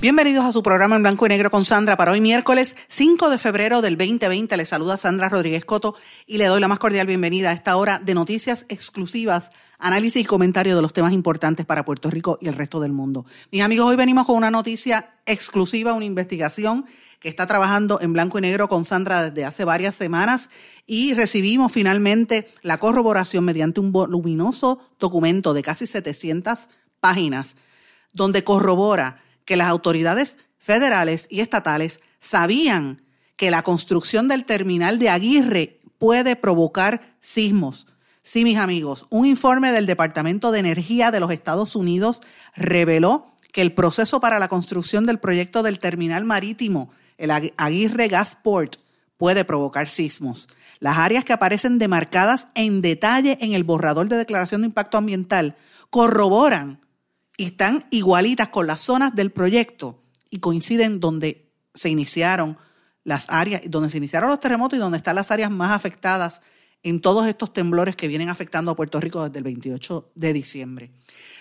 Bienvenidos a su programa en blanco y negro con Sandra para hoy miércoles 5 de febrero del 2020. Les saluda Sandra Rodríguez Coto y le doy la más cordial bienvenida a esta hora de noticias exclusivas, análisis y comentario de los temas importantes para Puerto Rico y el resto del mundo. Mis amigos, hoy venimos con una noticia exclusiva, una investigación que está trabajando en blanco y negro con Sandra desde hace varias semanas y recibimos finalmente la corroboración mediante un voluminoso documento de casi 700 páginas donde corrobora que las autoridades federales y estatales sabían que la construcción del terminal de Aguirre puede provocar sismos. Sí, mis amigos, un informe del Departamento de Energía de los Estados Unidos reveló que el proceso para la construcción del proyecto del terminal marítimo, el Aguirre Gasport, puede provocar sismos. Las áreas que aparecen demarcadas en detalle en el borrador de declaración de impacto ambiental corroboran están igualitas con las zonas del proyecto y coinciden donde se iniciaron las áreas, donde se iniciaron los terremotos y donde están las áreas más afectadas en todos estos temblores que vienen afectando a Puerto Rico desde el 28 de diciembre.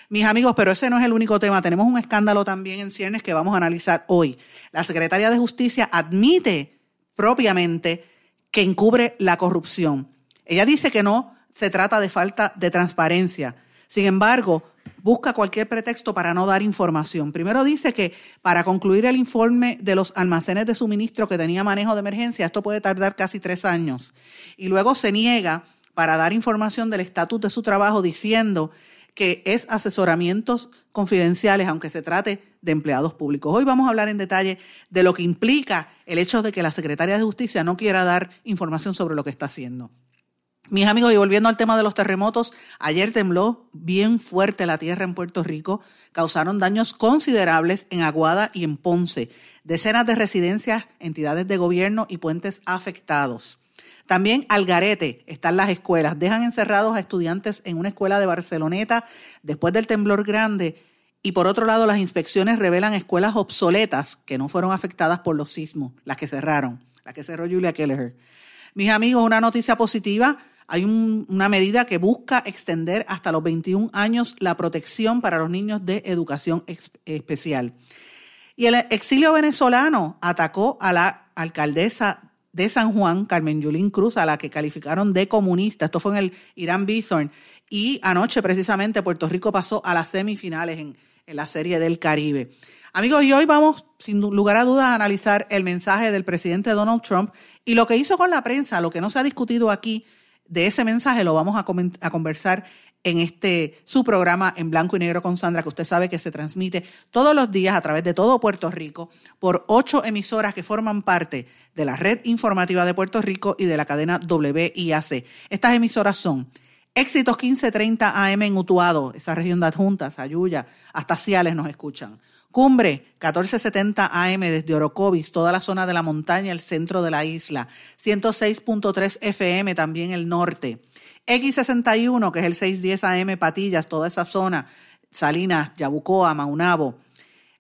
Mis amigos, pero ese no es el único tema. Tenemos un escándalo también en ciernes que vamos a analizar hoy. La Secretaría de Justicia admite propiamente que encubre la corrupción. Ella dice que no se trata de falta de transparencia. Sin embargo, busca cualquier pretexto para no dar información. Primero dice que para concluir el informe de los almacenes de suministro que tenía manejo de emergencia, esto puede tardar casi tres años. Y luego se niega para dar información del estatus de su trabajo diciendo que es asesoramientos confidenciales, aunque se trate de empleados públicos. Hoy vamos a hablar en detalle de lo que implica el hecho de que la Secretaría de Justicia no quiera dar información sobre lo que está haciendo. Mis amigos, y volviendo al tema de los terremotos, ayer tembló bien fuerte la tierra en Puerto Rico, causaron daños considerables en Aguada y en Ponce, decenas de residencias, entidades de gobierno y puentes afectados. También al garete están las escuelas, dejan encerrados a estudiantes en una escuela de Barceloneta después del temblor grande y por otro lado las inspecciones revelan escuelas obsoletas que no fueron afectadas por los sismos, las que cerraron, la que cerró Julia Kelleher. Mis amigos, una noticia positiva hay una medida que busca extender hasta los 21 años la protección para los niños de educación especial. Y el exilio venezolano atacó a la alcaldesa de San Juan, Carmen Yulín Cruz, a la que calificaron de comunista. Esto fue en el Irán Bithorn. Y anoche, precisamente, Puerto Rico pasó a las semifinales en, en la Serie del Caribe. Amigos, y hoy vamos, sin lugar a dudas, a analizar el mensaje del presidente Donald Trump y lo que hizo con la prensa, lo que no se ha discutido aquí de ese mensaje lo vamos a, conversar en este su programa en blanco y negro con Sandra, que usted sabe que se transmite todos los días a través de todo Puerto Rico por ocho emisoras que forman parte de la red informativa de Puerto Rico y de la cadena WIAC. Estas emisoras son Éxitos 1530 AM en Utuado, esa región de adjuntas, Ayuya, hasta Ciales nos escuchan. Cumbre, 1470 AM desde Orocovis, toda la zona de la montaña, el centro de la isla. 106.3 FM también el norte. X61, que es el 610 AM Patillas, toda esa zona. Salinas, Yabucoa, Maunabo.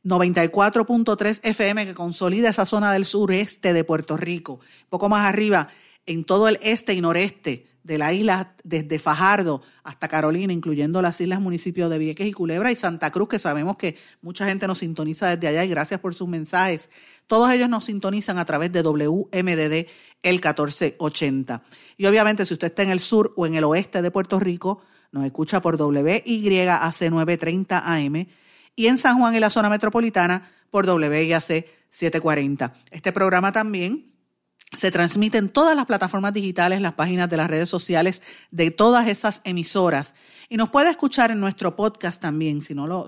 94.3 FM que consolida esa zona del sureste de Puerto Rico. Un poco más arriba, en todo el este y noreste de la isla, desde Fajardo hasta Carolina, incluyendo las islas municipios de Vieques y Culebra y Santa Cruz, que sabemos que mucha gente nos sintoniza desde allá y gracias por sus mensajes. Todos ellos nos sintonizan a través de WMDD el 1480. Y obviamente si usted está en el sur o en el oeste de Puerto Rico, nos escucha por WYAC 930 AM y en San Juan y la zona metropolitana por WYAC 740. Este programa también se transmite en todas las plataformas digitales, las páginas de las redes sociales de todas esas emisoras. Y nos puede escuchar en nuestro podcast también, si no, lo,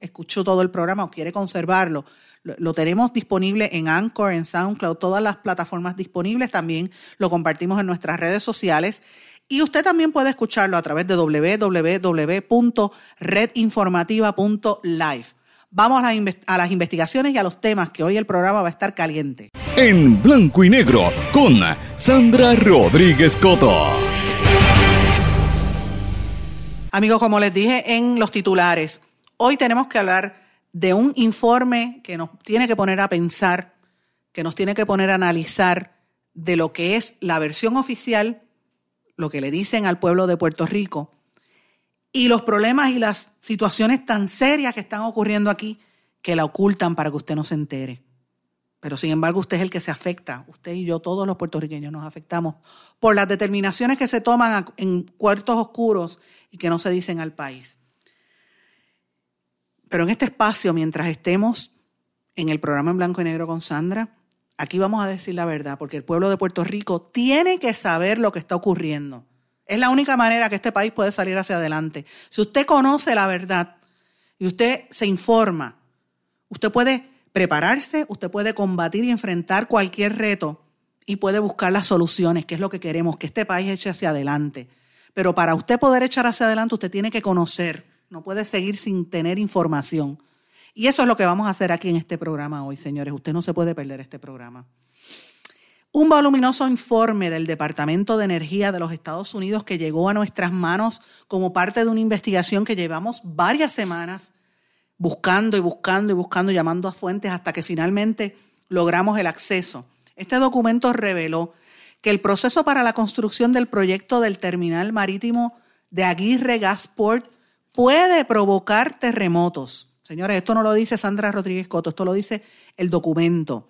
escuchó todo el programa o quiere conservarlo. Lo, tenemos disponible en Anchor, en SoundCloud, todas las plataformas disponibles. También lo compartimos en nuestras redes sociales. Y usted también puede escucharlo a través de www.redinformativa.live. Vamos a, las investigaciones y a los temas que hoy el programa va a estar caliente. En blanco y negro con Sandra Rodríguez Coto. Amigos, como les dije en los titulares, hoy tenemos que hablar de un informe que nos tiene que poner a pensar, que nos tiene que poner a analizar de lo que es la versión oficial, lo que le dicen al pueblo de Puerto Rico y los problemas y las situaciones tan serias que están ocurriendo aquí que la ocultan para que usted no se entere. Pero sin embargo usted es el que se afecta, usted y yo, todos los puertorriqueños nos afectamos por las determinaciones que se toman en cuartos oscuros y que no se dicen al país. Pero en este espacio, mientras estemos en el programa en blanco y negro con Sandra, aquí vamos a decir la verdad, porque el pueblo de Puerto Rico tiene que saber lo que está ocurriendo. Es la única manera que este país puede salir hacia adelante. Si usted conoce la verdad y usted se informa, usted puede prepararse, usted puede combatir y enfrentar cualquier reto y puede buscar las soluciones, que es lo que queremos, que este país eche hacia adelante. Pero para usted poder echar hacia adelante, usted tiene que conocer, no puede seguir sin tener información. Y eso es lo que vamos a hacer aquí en este programa hoy, señores. Usted no se puede perder este programa. Un voluminoso informe del Departamento de Energía de los Estados Unidos que llegó a nuestras manos como parte de una investigación que llevamos varias semanas buscando y buscando y buscando, llamando a fuentes hasta que finalmente logramos el acceso. Este documento reveló que el proceso para la construcción del proyecto del terminal marítimo de Aguirre Gasport puede provocar terremotos. Señores, esto no lo dice Sandra Rodríguez Coto, esto lo dice el documento.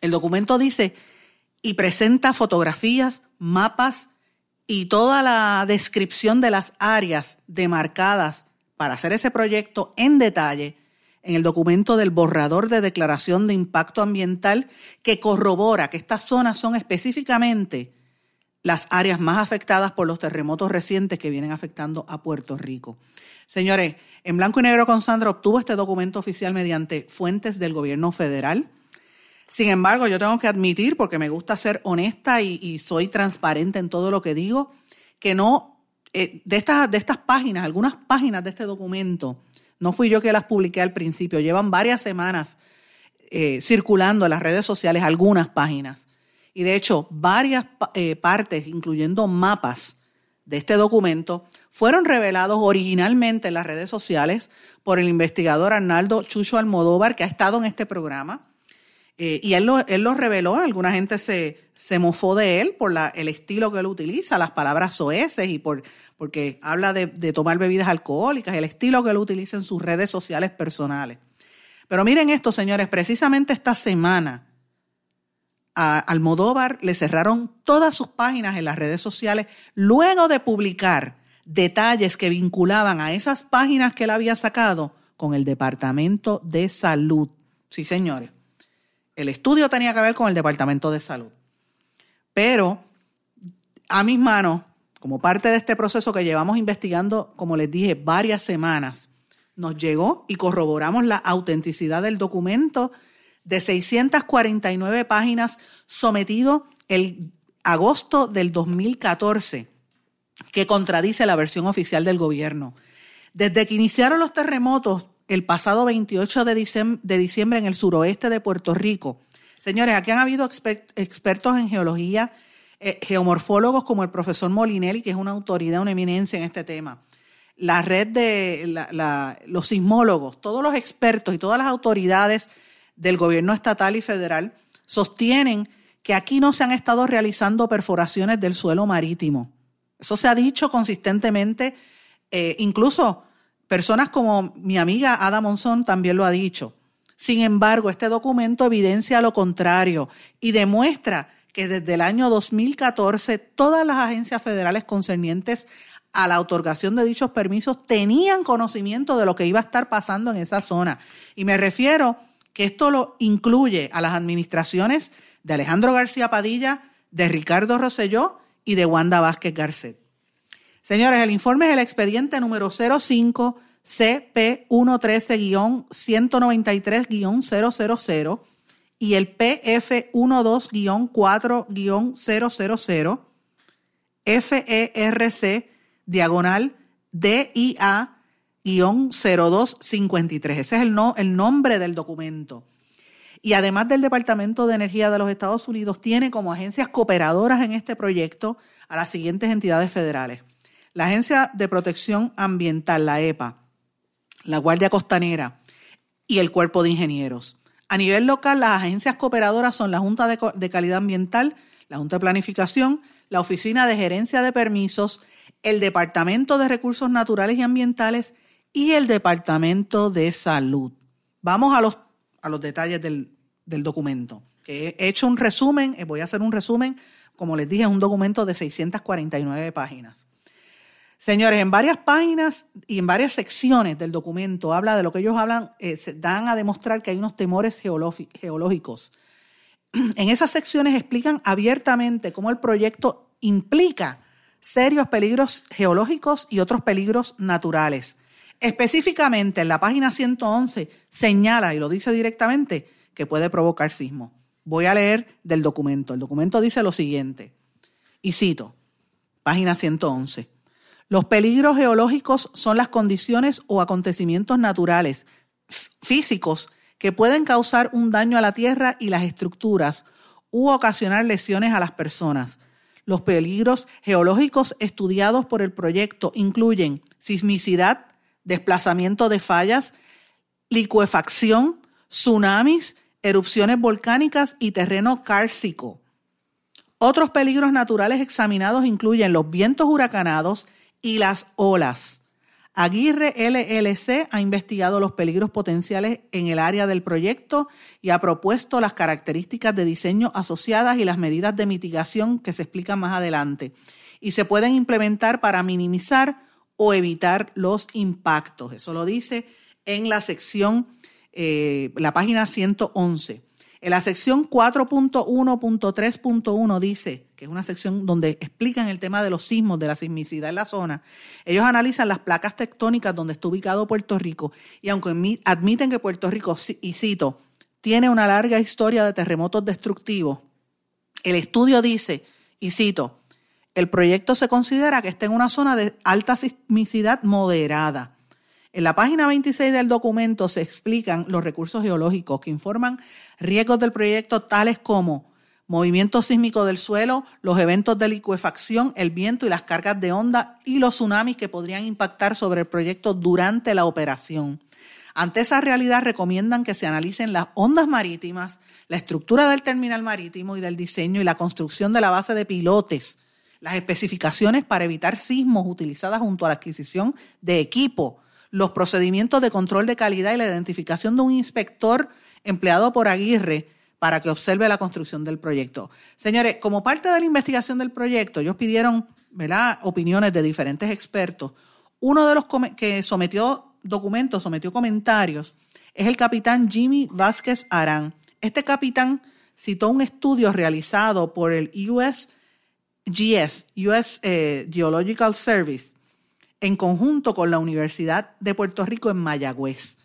El documento dice y presenta fotografías, mapas y toda la descripción de las áreas demarcadas para hacer ese proyecto en detalle en el documento del borrador de declaración de impacto ambiental que corrobora que estas zonas son específicamente las áreas más afectadas por los terremotos recientes que vienen afectando a Puerto Rico. Señores, en blanco y negro con Sandra obtuvo este documento oficial mediante fuentes del gobierno federal, sin embargo, yo tengo que admitir, porque me gusta ser honesta y, soy transparente en todo lo que digo, que no, eh, de, estas, de estas páginas, algunas páginas de este documento, no fui yo que las publiqué al principio, llevan varias semanas eh, circulando en las redes sociales algunas páginas. Y de hecho, varias eh, partes, incluyendo mapas de este documento, fueron revelados originalmente en las redes sociales por el investigador Arnaldo Chucho Almodóvar, que ha estado en este programa eh, y él lo, reveló, alguna gente se, se mofó de él por el estilo que él utiliza, las palabras soeces y por, porque habla de, tomar bebidas alcohólicas, el estilo que él utiliza en sus redes sociales personales. Pero miren esto, señores, precisamente esta semana a Almodóvar le cerraron todas sus páginas en las redes sociales luego de publicar detalles que vinculaban a esas páginas que él había sacado con el Departamento de Salud. Sí, señores. El estudio tenía que ver con el Departamento de Salud. Pero a mis manos, como parte de este proceso que llevamos investigando, como les dije, varias semanas, nos llegó y corroboramos la autenticidad del documento de 649 páginas sometido el agosto del 2014, que contradice la versión oficial del gobierno. Desde que iniciaron los terremotos el pasado 28 de diciembre, en el suroeste de Puerto Rico. Señores, aquí han habido expertos en geología, eh, geomorfólogos como el profesor Molinelli, que es una autoridad, una eminencia en este tema. La red de los sismólogos, todos los expertos y todas las autoridades del gobierno estatal y federal sostienen que aquí no se han estado realizando perforaciones del suelo marítimo. Eso se ha dicho consistentemente, eh, incluso Personas como mi amiga Ada Monzón también lo ha dicho. Sin embargo, este documento evidencia lo contrario y demuestra que desde el año 2014 todas las agencias federales concernientes a la otorgación de dichos permisos tenían conocimiento de lo que iba a estar pasando en esa zona. Y me refiero que esto lo incluye a las administraciones de Alejandro García Padilla, de Ricardo Rosselló y de Wanda Vázquez Garcet. Señores, el informe es el expediente número 05 CP13-193-000 y el PF12-4-000. FERC diagonal DIA-0253. Ese es el, el nombre del documento. Y además del Departamento de Energía de los Estados Unidos, tiene como agencias cooperadoras en este proyecto a las siguientes entidades federales. La Agencia de Protección Ambiental, la EPA, la Guardia Costanera y el Cuerpo de Ingenieros. A nivel local, las agencias cooperadoras son la Junta de, Calidad Ambiental, la Junta de Planificación, la Oficina de Gerencia de Permisos, el Departamento de Recursos Naturales y Ambientales y el Departamento de Salud. Vamos a los a los detalles del, documento. he hecho un resumen, eh, voy a hacer un resumen, como les dije, es un documento de 649 páginas. Señores, en varias páginas y en varias secciones del documento habla de lo que ellos hablan, eh, se dan a demostrar que hay unos temores geológicos. En esas secciones explican abiertamente cómo el proyecto implica serios peligros geológicos y otros peligros naturales. Específicamente en la página 111 señala y lo dice directamente que puede provocar sismo. Voy a leer del documento. El documento dice lo siguiente, y cito, página 111. Los peligros geológicos son las condiciones o acontecimientos naturales, físicos, que pueden causar un daño a la tierra y las estructuras u ocasionar lesiones a las personas. Los peligros geológicos estudiados por el proyecto incluyen sismicidad, desplazamiento de fallas, licuefacción, tsunamis, erupciones volcánicas y terreno cárcico. Otros peligros naturales examinados incluyen los vientos huracanados y las olas. Aguirre LLC ha investigado los peligros potenciales en el área del proyecto y ha propuesto las características de diseño asociadas y las medidas de mitigación que se explican más adelante y se pueden implementar para minimizar o evitar los impactos. Eso lo dice en la sección, eh, la página 111. En la sección 4.1.3.1 dice, que es una sección donde explican el tema de los sismos, de la sismicidad en la zona, ellos analizan las placas tectónicas donde está ubicado Puerto Rico y aunque admiten que Puerto Rico, y cito, tiene una larga historia de terremotos destructivos, el estudio dice, y cito, el proyecto se considera que está en una zona de alta sismicidad moderada. En la página 26 del documento se explican los recursos geológicos que informan riesgos del proyecto tales como movimiento sísmico del suelo, los eventos de licuefacción, el viento y las cargas de onda y los tsunamis que podrían impactar sobre el proyecto durante la operación. Ante esa realidad recomiendan que se analicen las ondas marítimas, la estructura del terminal marítimo y del diseño y la construcción de la base de pilotes las especificaciones para evitar sismos utilizadas junto a la adquisición de equipo, los procedimientos de control de calidad y la identificación de un inspector empleado por Aguirre para que observe la construcción del proyecto. Señores, como parte de la investigación del proyecto, ellos pidieron ¿verdad? opiniones de diferentes expertos. Uno de los que sometió documentos, sometió comentarios, es el capitán Jimmy Vázquez Arán. Este capitán citó un estudio realizado por el US GS, US eh, Geological Service, en conjunto con la Universidad de Puerto Rico en Mayagüez.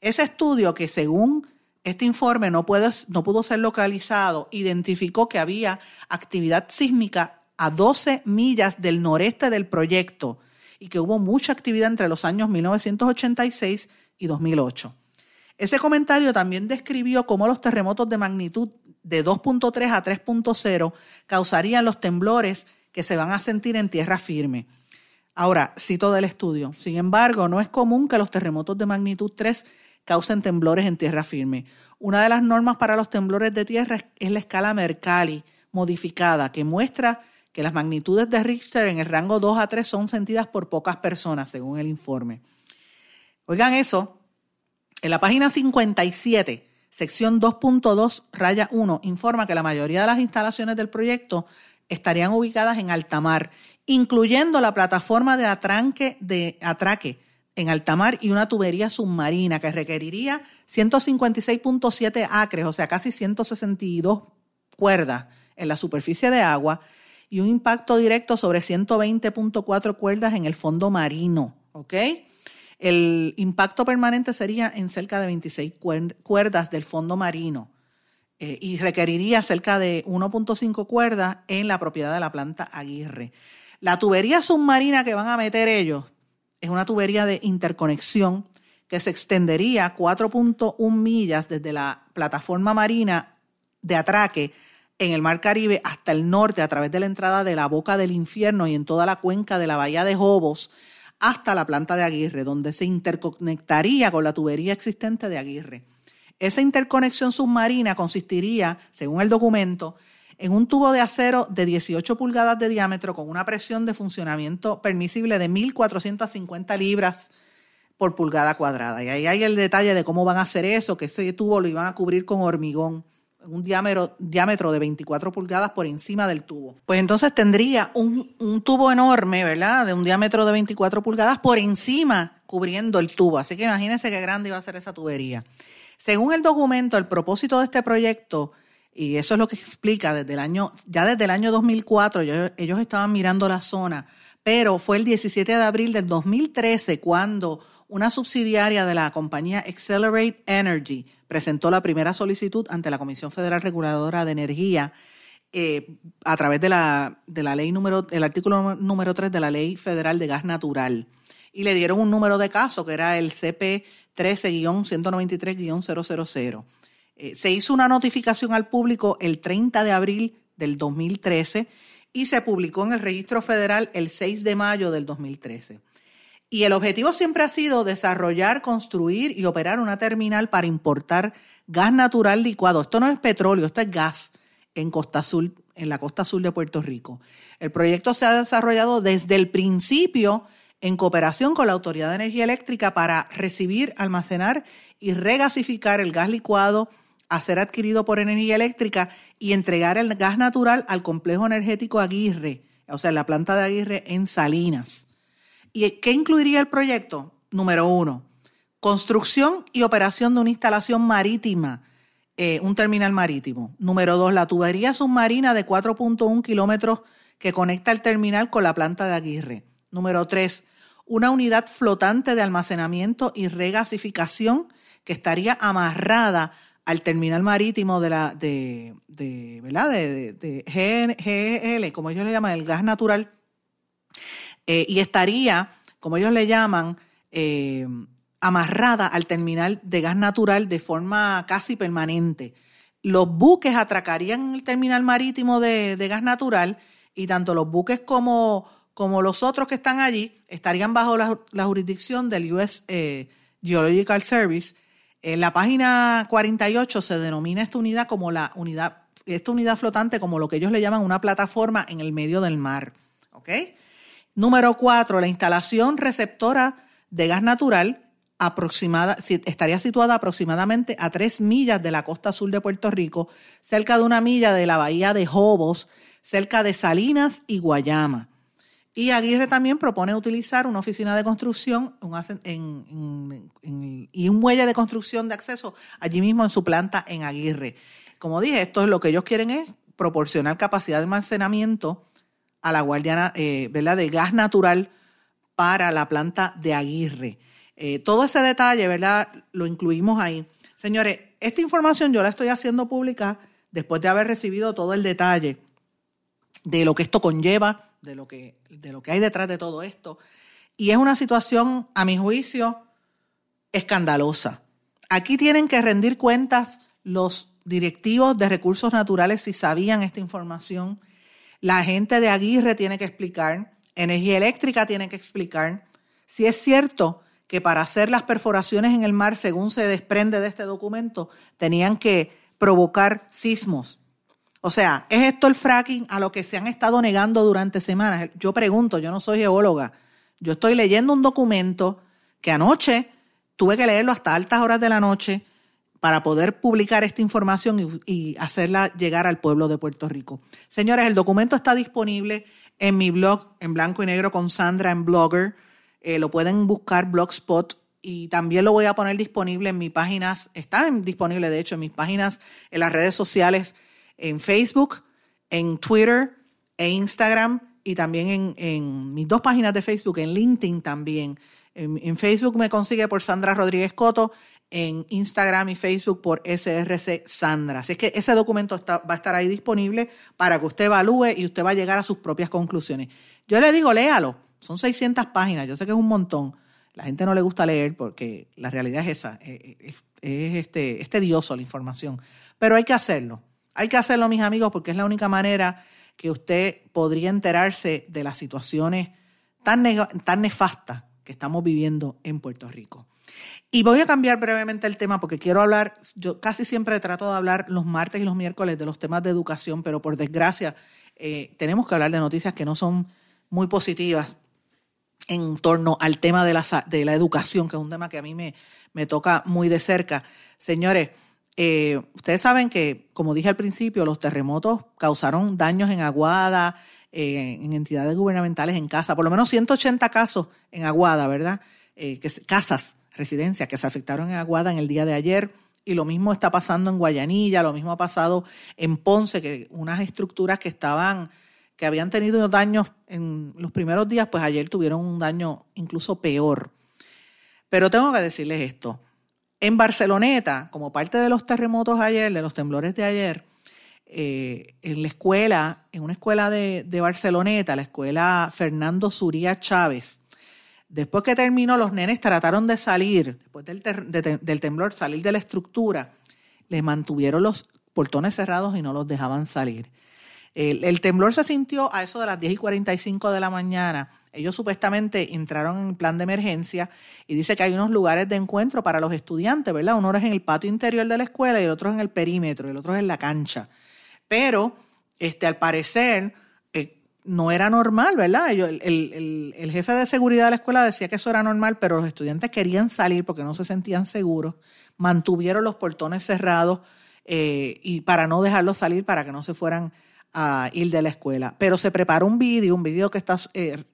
Ese estudio que según este informe no, pudo ser localizado, identificó que había actividad sísmica a 12 millas del noreste del proyecto y que hubo mucha actividad entre los años 1986 y 2008. Ese comentario también describió cómo los terremotos de magnitud de 2.3 a 3.0 causarían los temblores que se van a sentir en tierra firme. Ahora, cito del estudio. Sin embargo, no es común que los terremotos de magnitud 3 causen temblores en tierra firme. Una de las normas para los temblores de tierra es la escala Mercalli modificada, que muestra que las magnitudes de Richter en el rango 2 a 3 son sentidas por pocas personas, según el informe. Oigan eso, en la página 57 sección 2.2, raya 1, informa que la mayoría de las instalaciones del proyecto estarían ubicadas en alta mar, incluyendo la plataforma de, atranque, de atraque en alta mar y una tubería submarina que requeriría 156.7 acres, o sea, casi 162 cuerdas en la superficie de agua y un impacto directo sobre 120.4 cuerdas en el fondo marino, ¿ok? El impacto permanente sería en cerca de 26 cuerdas del fondo marino eh, y requeriría cerca de 1.5 cuerdas en la propiedad de la planta Aguirre. La tubería submarina que van a meter ellos es una tubería de interconexión que se extendería 4.1 millas desde la plataforma marina de atraque en el Mar Caribe hasta el norte a través de la entrada de la Boca del Infierno y en toda la cuenca de la Bahía de Jobos hasta la planta de Aguirre, donde se interconectaría con la tubería existente de Aguirre. Esa interconexión submarina consistiría, según el documento, en un tubo de acero de 18 pulgadas de diámetro con una presión de funcionamiento permisible de 1.450 libras por pulgada cuadrada. Y ahí hay el detalle de cómo van a hacer eso, que ese tubo lo iban a cubrir con hormigón un diámetro, diámetro de 24 pulgadas por encima del tubo. Pues entonces tendría un, un, tubo enorme, ¿verdad? De un diámetro de 24 pulgadas por encima cubriendo el tubo. Así que imagínense qué grande iba a ser esa tubería. Según el documento, el propósito de este proyecto, y eso es lo que explica desde el año, ya desde el año 2004, ellos, ellos estaban mirando la zona, pero fue el 17 de abril del 2013 cuando una subsidiaria de la compañía Accelerate Energy presentó la primera solicitud ante la Comisión Federal Reguladora de Energía eh, a través de la, de la ley número, el artículo número 3 de la Ley Federal de Gas Natural. Y le dieron un número de caso que era el CP 13-193-000. Eh, se hizo una notificación al público el 30 de abril del 2013 y se publicó en el registro federal el 6 de mayo del 2013. Y el objetivo siempre ha sido desarrollar, construir y operar una terminal para importar gas natural licuado. Esto no es petróleo, esto es gas en Costa Sur, en la costa sur de Puerto Rico. El proyecto se ha desarrollado desde el principio en cooperación con la Autoridad de Energía Eléctrica para recibir, almacenar y regasificar el gas licuado a ser adquirido por energía eléctrica y entregar el gas natural al complejo energético Aguirre, o sea, la planta de Aguirre en Salinas. ¿Y qué incluiría el proyecto? Número uno, construcción y operación de una instalación marítima, eh, un terminal marítimo. Número dos, la tubería submarina de 4.1 kilómetros que conecta el terminal con la planta de Aguirre. Número tres, una unidad flotante de almacenamiento y regasificación que estaría amarrada al terminal marítimo de la de, de ¿verdad? De, de, GL, como ellos le llaman, el gas natural eh, y estaría, como ellos le llaman, eh, amarrada al terminal de gas natural de forma casi permanente. Los buques atracarían el terminal marítimo de, gas natural y tanto los buques como, como, los otros que están allí estarían bajo la, jurisdicción del US eh, Geological Service. En la página 48 se denomina esta unidad como la unidad, esta unidad flotante como lo que ellos le llaman una plataforma en el medio del mar. ¿Ok? Número cuatro, la instalación receptora de gas natural aproximada, estaría situada aproximadamente a tres millas de la costa sur de Puerto Rico, cerca de una milla de la bahía de Jobos, cerca de Salinas y Guayama. Y Aguirre también propone utilizar una oficina de construcción y un muelle de construcción de acceso allí mismo en su planta en Aguirre. Como dije, esto es lo que ellos quieren es proporcionar capacidad de almacenamiento a la guardiana eh, ¿verdad? de gas natural para la planta de Aguirre. Eh, todo ese detalle, ¿verdad? Lo incluimos ahí. Señores, esta información yo la estoy haciendo pública después de haber recibido todo el detalle de lo que esto conlleva, de lo que, de lo que hay detrás de todo esto. Y es una situación, a mi juicio, escandalosa. Aquí tienen que rendir cuentas los directivos de recursos naturales si sabían esta información la gente de Aguirre tiene que explicar, Energía Eléctrica tiene que explicar si es cierto que para hacer las perforaciones en el mar, según se desprende de este documento, tenían que provocar sismos. O sea, ¿es esto el fracking a lo que se han estado negando durante semanas? Yo pregunto, yo no soy geóloga, yo estoy leyendo un documento que anoche tuve que leerlo hasta altas horas de la noche para poder publicar esta información y, hacerla llegar al pueblo de Puerto Rico. Señores, el documento está disponible en mi blog en blanco y negro con Sandra en Blogger. Eh, lo pueden buscar Blogspot y también lo voy a poner disponible en mis páginas, está disponible de hecho en mis páginas, en las redes sociales, en Facebook, en Twitter e Instagram y también en, mis dos páginas de Facebook, en LinkedIn también. En, Facebook me consigue por Sandra Rodríguez Coto en Instagram y Facebook por SRC Sandra. Así es que ese documento va a estar ahí disponible para que usted evalúe y usted va a llegar a sus propias conclusiones. Yo le digo, léalo. Son 600 páginas. Yo sé que es un montón. La gente no le gusta leer porque la realidad es esa. Eh, eh, es, este, es tedioso la información. Pero hay que hacerlo. Hay que hacerlo, mis amigos, porque es la única manera que usted podría enterarse de las situaciones tan, tan nefastas que estamos viviendo en Puerto Rico. Y voy a cambiar brevemente el tema porque quiero hablar, yo casi siempre trato de hablar los martes y los miércoles de los temas de educación, pero por desgracia eh, tenemos que hablar de noticias que no son muy positivas en torno al tema de la, de la educación, que es un tema que a mí me, me toca muy de cerca. Señores, eh, ustedes saben que, como dije al principio, los terremotos causaron daños en Aguada, eh, en entidades gubernamentales, en casa, por lo menos 180 casos en Aguada, ¿verdad? que, casas residencias que se afectaron en Aguada en el día de ayer. Y lo mismo está pasando en Guayanilla, lo mismo ha pasado en Ponce, que unas estructuras que estaban, que habían tenido daños en los primeros días, pues ayer tuvieron un daño incluso peor. Pero tengo que decirles esto. En Barceloneta, como parte de los terremotos ayer, de los temblores de ayer, eh, en la escuela, en una escuela de, de Barceloneta, la escuela Fernando Suría Chávez, Después que terminó, los nenes trataron de salir, después del, temblor, salir de la estructura. Les mantuvieron los portones cerrados y no los dejaban salir. El, temblor se sintió a eso de las 10 y 45 de la mañana. Ellos supuestamente entraron en plan de emergencia y dice que hay unos lugares de encuentro para los estudiantes, ¿verdad? Uno es en el patio interior de la escuela y el otro es en el perímetro, y el otro es en la cancha. Pero, este, al parecer, no era normal, ¿verdad? el, jefe de seguridad de la escuela decía que eso era normal, pero los estudiantes querían salir porque no se sentían seguros, mantuvieron los portones cerrados eh, y para no dejarlos salir para que no se fueran a ir de la escuela. Pero se preparó un vídeo, un vídeo que está eh,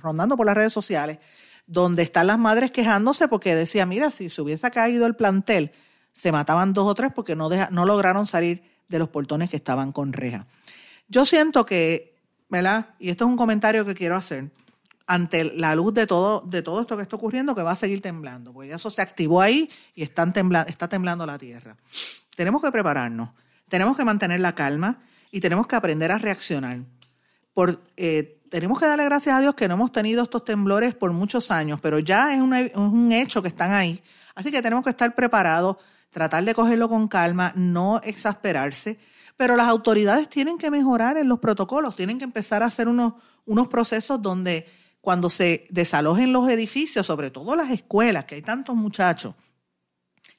rondando por las redes sociales, donde están las madres quejándose porque decía, mira, si se hubiese caído el plantel, se mataban dos o tres porque no, no lograron salir de los portones que estaban con reja. Yo siento que ¿verdad? Y esto es un comentario que quiero hacer ante la luz de todo, de todo esto que está ocurriendo, que va a seguir temblando, porque eso se activó ahí y están está temblando la tierra. Tenemos que prepararnos, tenemos que mantener la calma y tenemos que aprender a reaccionar. Por, eh, tenemos que darle gracias a Dios que no hemos tenido estos temblores por muchos años, pero ya es, un hecho que están ahí. Así que tenemos que estar preparados, tratar de cogerlo con calma, no exasperarse pero las autoridades tienen que mejorar en los protocolos, tienen que empezar a hacer unos procesos donde cuando se desalojen los edificios, sobre todo las escuelas, que hay tantos muchachos,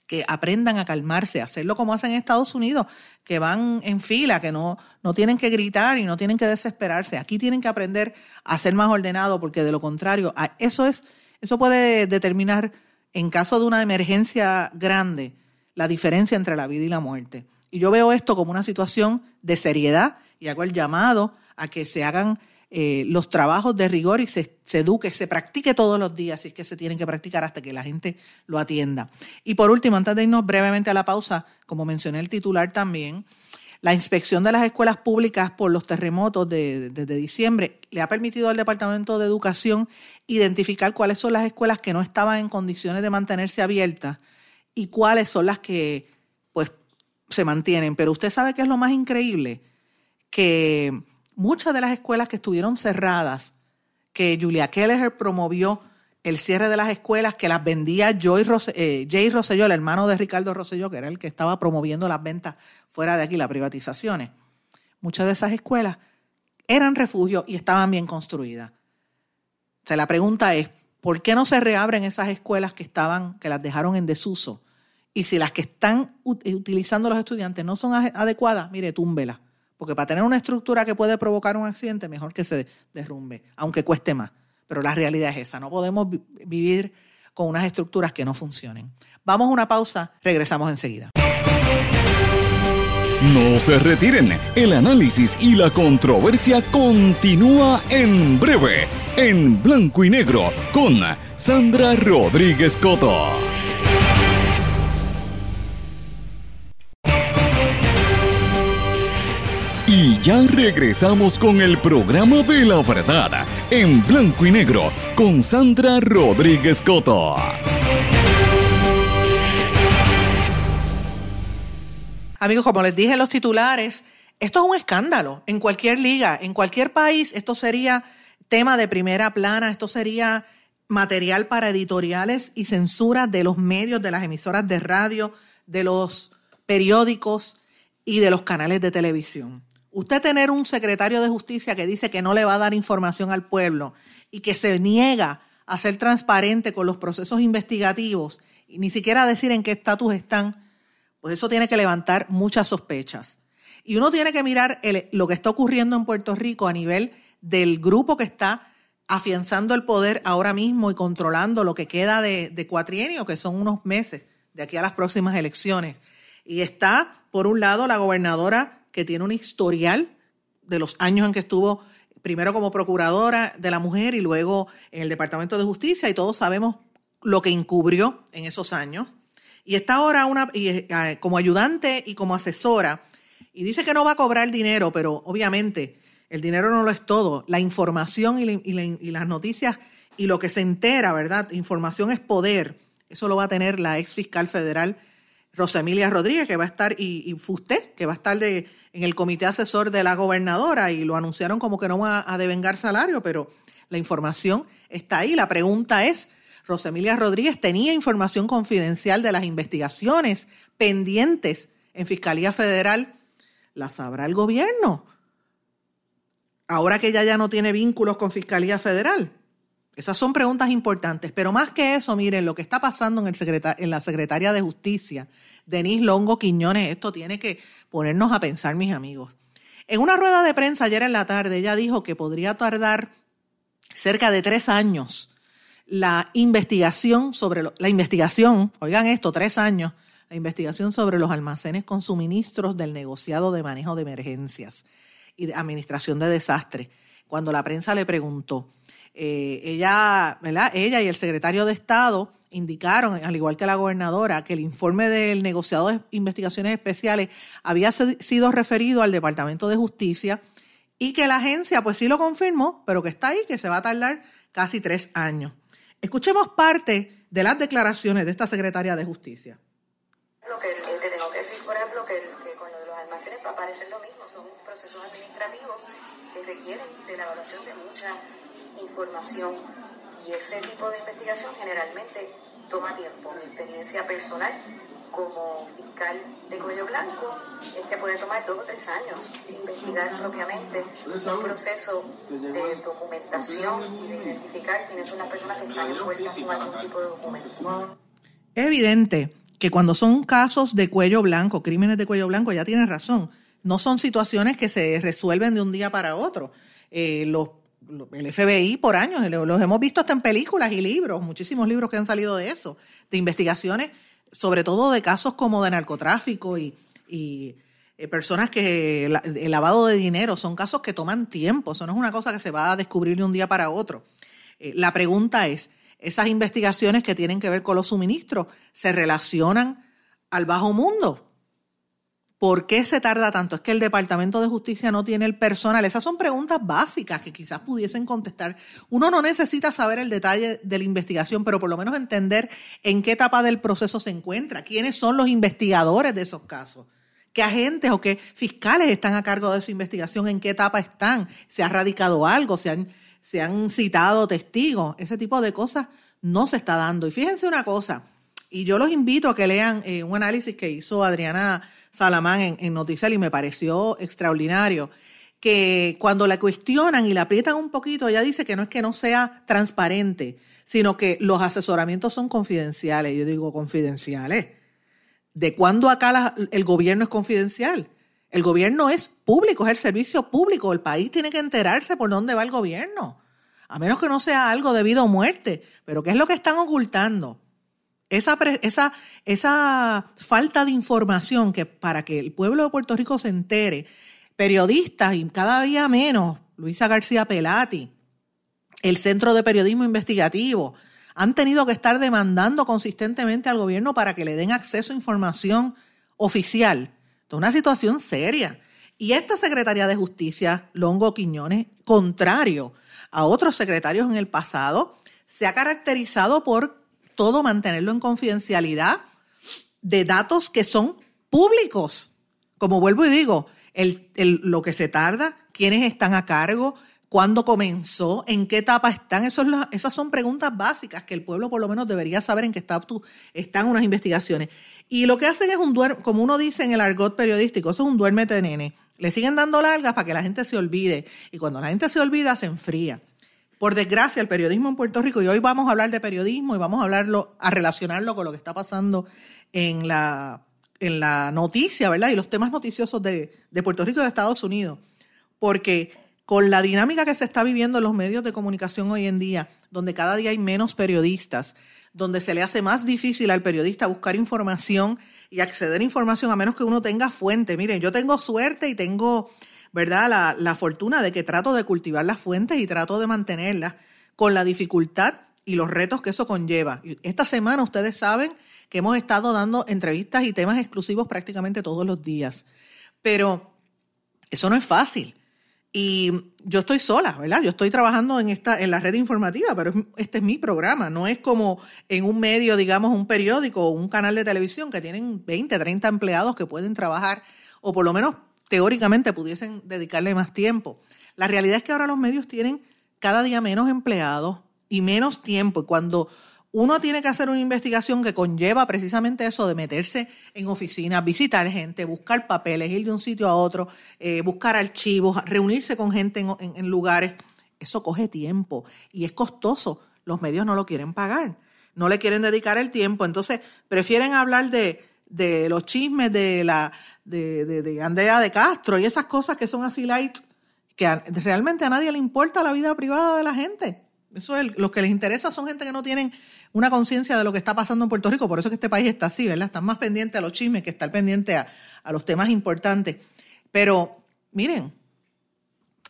que aprendan a calmarse, a hacerlo como hacen en Estados Unidos, que van en fila, que no, no tienen que gritar y no tienen que desesperarse. Aquí tienen que aprender a ser más ordenado, porque de lo contrario, eso es, eso puede determinar, en caso de una emergencia grande, la diferencia entre la vida y la muerte. Y yo veo esto como una situación de seriedad y hago el llamado a que se hagan eh, los trabajos de rigor y se, eduque, se practique todos los días, si es que se tienen que practicar hasta que la gente lo atienda. Y por último, antes de irnos brevemente a la pausa, como mencioné el titular también, la inspección de las escuelas públicas por los terremotos desde de, diciembre le ha permitido al Departamento de Educación identificar cuáles son las escuelas que no estaban en condiciones de mantenerse abiertas y cuáles son las que se mantienen. Pero usted sabe que es lo más increíble, que muchas de las escuelas que estuvieron cerradas, que Julia Keller promovió el cierre de las escuelas, que las vendía Joy eh, Jay Rosselló, el hermano de Ricardo Rosselló, que era el que estaba promoviendo las ventas fuera de aquí, las privatizaciones. Muchas de esas escuelas eran refugios y estaban bien construidas. O sea, la pregunta es, ¿por qué no se reabren esas escuelas que estaban, que las dejaron en desuso? Y si las que están utilizando los estudiantes no son adecuadas, mire, túmbela. Porque para tener una estructura que puede provocar un accidente, mejor que se derrumbe, aunque cueste más. Pero la realidad es esa. No podemos vivir con unas estructuras que no funcionen. Vamos a una pausa, regresamos enseguida. No se retiren, el análisis y la controversia continúa en breve, en blanco y negro, con Sandra Rodríguez Coto. Y ya regresamos con el programa de la verdad, en blanco y negro, con Sandra Rodríguez Coto. Amigos, como les dije en los titulares, esto es un escándalo en cualquier liga, en cualquier país, esto sería tema de primera plana, esto sería material para editoriales y censura de los medios, de las emisoras de radio, de los periódicos y de los canales de televisión. Usted tener un secretario de justicia que dice que no le va a dar información al pueblo y que se niega a ser transparente con los procesos investigativos y ni siquiera decir en qué estatus están, pues eso tiene que levantar muchas sospechas. Y uno tiene que mirar lo que está ocurriendo en Puerto Rico a nivel del grupo que está afianzando el poder ahora mismo y controlando lo que queda de, de cuatrienio, que son unos meses de aquí a las próximas elecciones. Y está, por un lado, la gobernadora que tiene un historial de los años en que estuvo primero como procuradora de la mujer y luego en el Departamento de Justicia, y todos sabemos lo que encubrió en esos años. Y está ahora una, y, eh, como ayudante y como asesora, y dice que no va a cobrar dinero, pero obviamente el dinero no lo es todo. La información y, las noticias y lo que se entera, ¿verdad? Información es poder. Eso lo va a tener la ex fiscal federal Rosemilia Rodríguez, que va a estar, y, y que va a estar de, en el comité asesor de la gobernadora, y lo anunciaron como que no va a devengar salario, pero la información está ahí. La pregunta es, Rosemilia Rodríguez tenía información confidencial de las investigaciones pendientes en Fiscalía Federal, ¿la sabrá el gobierno? ahora que ella ya no tiene vínculos con Fiscalía Federal? Esas son preguntas importantes, pero más que eso, miren, lo que está pasando en, el la Secretaría de Justicia, Denise Longo Quiñones, esto tiene que ponernos a pensar, mis amigos. En una rueda de prensa ayer en la tarde, ella dijo que podría tardar cerca de tres años la investigación sobre la investigación, oigan esto, tres años, la investigación sobre los almacenes con suministros del negociado de manejo de emergencias y de administración de desastres. Cuando la prensa le preguntó, eh, ella, ¿verdad? ella y el secretario de Estado indicaron, al igual que la gobernadora, que el informe del negociado de investigaciones especiales había sido referido al Departamento de Justicia y que la agencia pues sí lo confirmó, pero que está ahí, que se va a tardar casi tres años. Escuchemos parte de las declaraciones de esta secretaria de Justicia. Lo te tengo que decir, por ejemplo, que, con los almacenes aparece lo mismo, son procesos administrativos que requieren de la evaluación de mucha información y ese tipo de investigación generalmente toma tiempo. Mi experiencia personal como fiscal de cuello blanco es que puede tomar dos o tres años investigar propiamente un proceso de documentación y de identificar quiénes son las personas que están envueltas con algún tipo de documento. Es evidente que cuando son casos de cuello blanco, crímenes de cuello blanco, ya tienes razón, no son situaciones que se resuelven de un día para otro. Eh, los, el FBI por años, los hemos visto hasta en películas y libros, muchísimos libros que han salido de eso, de investigaciones, sobre todo de casos como de narcotráfico y, eh, personas que el lavado de dinero, son casos que toman tiempo, eso no es una cosa que se va a descubrir de un día para otro. Eh, la pregunta es, ¿esas investigaciones que tienen que ver con los suministros se relacionan al bajo mundo? ¿Por qué se tarda tanto? Es que el Departamento de Justicia no tiene el personal. Esas son preguntas básicas que quizás pudiesen contestar. Uno no necesita saber el detalle de la investigación, pero por lo menos entender en qué etapa del proceso se encuentra, quiénes son los investigadores de esos casos, qué agentes o qué fiscales están a cargo de esa investigación, en qué etapa están, se ha radicado algo, se han, se han citado testigos, ese tipo de cosas no se está dando. Y fíjense una cosa, y yo los invito a que lean eh, un análisis que hizo Adriana Salamán en, en y me pareció extraordinario que cuando la cuestionan y la aprietan un poquito, ella dice que no es que no sea transparente, sino que los asesoramientos son confidenciales. Yo digo confidenciales. ¿De cuándo acá el gobierno es confidencial? El gobierno es público, es el servicio público. El país tiene que enterarse por dónde va el gobierno. A menos que no sea algo debido a muerte. Pero ¿qué es lo que están ocultando? Esa, esa, esa falta de información que para que el pueblo de Puerto Rico se entere, periodistas y cada día menos, Luisa García Pelati, el Centro de Periodismo Investigativo, han tenido que estar demandando consistentemente al gobierno para que le den acceso a información oficial. Es una situación seria. Y esta Secretaría de Justicia, Longo Quiñones, contrario a otros secretarios en el pasado, se ha caracterizado por todo mantenerlo en confidencialidad de datos que son públicos. Como vuelvo y digo, el, lo que se tarda, quiénes están a cargo, cuándo comenzó, en qué etapa están. Esas son preguntas básicas que el pueblo por lo menos debería saber en qué está, están unas investigaciones. Y lo que hacen es un duerme, como uno dice en el argot periodístico, eso es un duérmete nene. Le siguen dando largas para que la gente se olvide. Y cuando la gente se olvida, se enfría. Por desgracia, el periodismo en Puerto Rico, y hoy vamos a hablar de periodismo y vamos a hablarlo, a relacionarlo con lo que está pasando en la, en la noticia, ¿verdad? Y los temas noticiosos de, de Puerto Rico y de Estados Unidos. Porque con la dinámica que se está viviendo en los medios de comunicación hoy en día, donde cada día hay menos periodistas, donde se le hace más difícil al periodista buscar información y acceder a información a menos que uno tenga fuente. Miren, yo tengo suerte y tengo, ¿verdad?, la, fortuna de que trato de cultivar las fuentes y trato de mantenerlas con la dificultad y los retos que eso conlleva. Esta semana ustedes saben que hemos estado dando entrevistas y temas exclusivos prácticamente todos los días. Pero eso no es fácil. Y yo estoy sola, ¿verdad? Yo estoy trabajando en esta en la red informativa, pero este es mi programa, no es como en un medio, digamos, un periódico o un canal de televisión que tienen 20, 30 empleados que pueden trabajar o por lo menos teóricamente pudiesen dedicarle más tiempo. La realidad es que ahora los medios tienen cada día menos empleados y menos tiempo. Y cuando uno tiene que hacer una investigación que conlleva precisamente eso de meterse en oficinas, visitar gente, buscar papeles, ir de un sitio a otro, eh, buscar archivos, reunirse con gente en, lugares. Eso coge tiempo y es costoso. Los medios no lo quieren pagar, no le quieren dedicar el tiempo. Entonces prefieren hablar de, los chismes de, la, de, de Andrea de Castro y esas cosas que son así light, que realmente a nadie le importa la vida privada de la gente. Eso es, lo que les interesa son gente que no tienen una conciencia de lo que está pasando en Puerto Rico, por eso es que este país está así, ¿verdad? Están más pendientes a los chismes que estar pendiente a, a los temas importantes. Pero miren,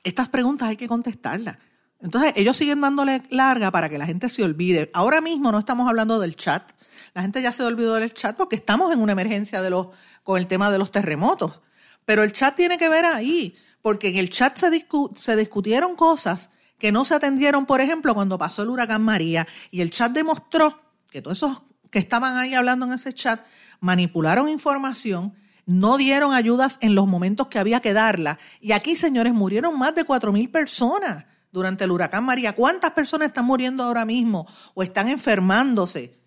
estas preguntas hay que contestarlas. Entonces, ellos siguen dándole larga para que la gente se olvide. Ahora mismo no estamos hablando del chat. La gente ya se olvidó del chat porque estamos en una emergencia de los, con el tema de los terremotos. Pero el chat tiene que ver ahí, porque en el chat se, se discutieron cosas que no se atendieron, por ejemplo, cuando pasó el huracán María y el chat demostró que todos esos que estaban ahí hablando en ese chat manipularon información, no dieron ayudas en los momentos que había que darla. Y aquí, señores, murieron más de 4.000 personas durante el huracán María. ¿Cuántas personas están muriendo ahora mismo o están enfermándose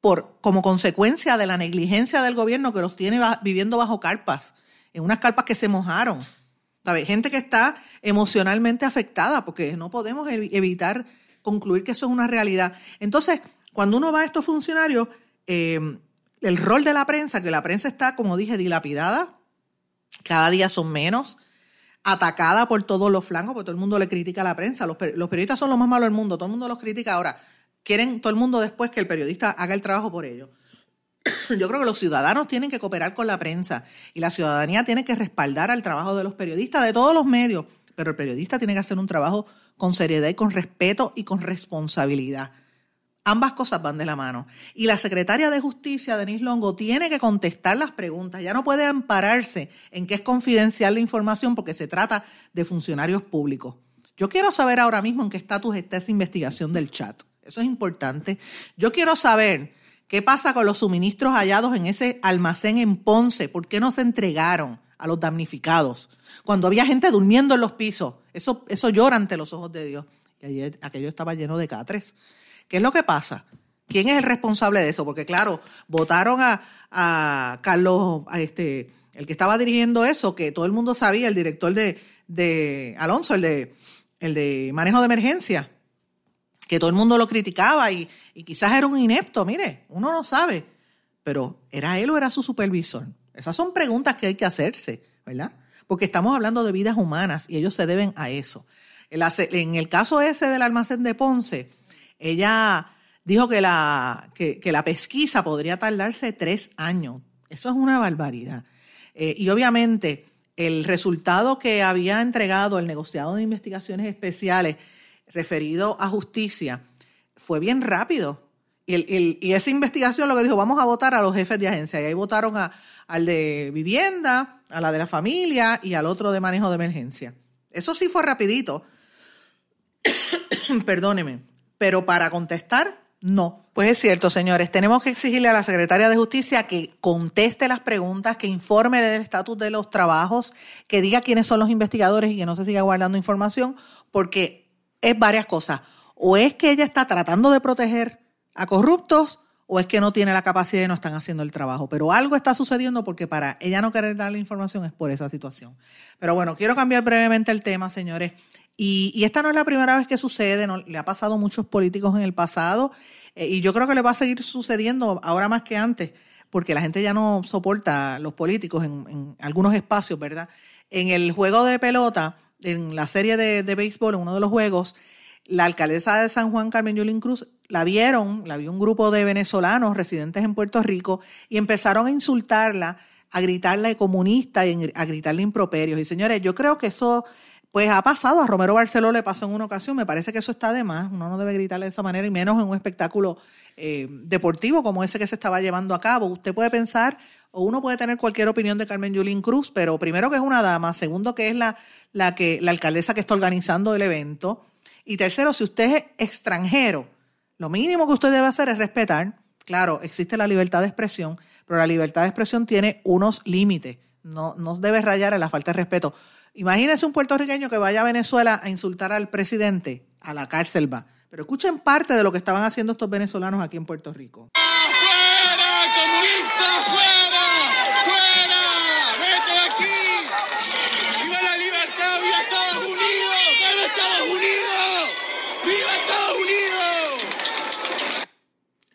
por, como consecuencia de la negligencia del gobierno que los tiene viviendo bajo carpas, en unas carpas que se mojaron? Gente que está emocionalmente afectada porque no podemos evitar concluir que eso es una realidad. Entonces, cuando uno va a estos funcionarios, em, el rol de la prensa, que la prensa está, como dije, dilapidada, cada día son menos, atacada por todos los flancos, porque todo el mundo le critica a la prensa. Los, periodistas son los más malos del mundo, todo el mundo los critica. Ahora, quieren todo el mundo después que el periodista haga el trabajo por ellos. yo creo que los ciudadanos tienen que cooperar con la prensa y la ciudadanía tiene que respaldar al trabajo de los periodistas de todos los medios, pero el periodista tiene que hacer un trabajo con seriedad y con respeto y con responsabilidad. Ambas cosas van de la mano. Y la secretaria de Justicia, Denise Longo, tiene que contestar las preguntas. Ya no puede ampararse en que es confidencial la información porque se trata de funcionarios públicos. Yo quiero saber ahora mismo en qué estatus está esa investigación del chat. Eso es importante. Yo quiero saber ¿Qué pasa con los suministros hallados en ese almacén en Ponce? ¿Por qué no se entregaron a los damnificados? Cuando había gente durmiendo en los pisos, eso, eso llora ante los ojos de Dios. Y ayer aquello estaba lleno de catres. ¿Qué es lo que pasa? ¿Quién es el responsable de eso? Porque claro, votaron a, Carlos, este, el que estaba dirigiendo eso, que todo el mundo sabía, el director de, Alonso, el de, el de manejo de emergencia, que todo el mundo lo criticaba y, quizás era un inepto, mire, uno no sabe, pero ¿era él o era su supervisor? Esas son preguntas que hay que hacerse, ¿verdad? Porque estamos hablando de vidas humanas y ellos se deben a eso. En el caso ese del almacén de Ponce, ella dijo que la, que, la pesquisa podría tardarse tres años. Eso es una barbaridad. Eh, y obviamente el resultado que había entregado el negociado de investigaciones especiales referido a justicia fue bien rápido. Y, esa investigación lo que dijo, vamos a votar a los jefes de agencia. Y ahí votaron a, al de vivienda, a la de la familia y al otro de manejo de emergencia. Eso sí fue rapidito. Perdóneme. Pero para contestar No. Pues es cierto, señores. Tenemos que exigirle a la secretaria de Justicia que conteste las preguntas, que informe del estatus de los trabajos, que diga quiénes son los investigadores y que no se siga guardando información, porque es varias cosas. O es que ella está tratando de proteger a corruptos o es que no tiene la capacidad y no están haciendo el trabajo. Pero algo está sucediendo porque para ella no querer dar la información es por esa situación. Pero bueno, quiero cambiar brevemente el tema, señores. Y, esta no es la primera vez que sucede, le ha pasado a muchos políticos en el pasado eh, y yo creo que le va a seguir sucediendo ahora más que antes, porque la gente ya no soporta los políticos en, algunos espacios, ¿verdad? En el juego de pelota, en la serie de, de béisbol, en uno de los juegos, la alcaldesa de San Juan, Carmen Yulín Cruz, la vieron, la vio un grupo de venezolanos residentes en Puerto Rico y empezaron a insultarla, a gritarle comunista y a gritarle improperios. Y señores, yo creo que eso pues ha pasado, a Romero Barceló le pasó en una ocasión, me parece que eso está de más, uno no debe gritarle de esa manera y menos en un espectáculo eh, deportivo como ese que se estaba llevando a cabo. Usted puede pensar, o uno puede tener cualquier opinión de Carmen Yulín Cruz, pero primero que es una dama, segundo que es la, la, que, la alcaldesa que está organizando el evento, y tercero, si usted es extranjero, lo mínimo que usted debe hacer es respetar, claro, existe la libertad de expresión, pero la libertad de expresión tiene unos límites, no, no debe rayar en la falta de respeto. Imagínese un puertorriqueño que vaya a Venezuela a insultar al presidente, a la cárcel va. Pero escuchen parte de lo que estaban haciendo estos venezolanos aquí en Puerto Rico.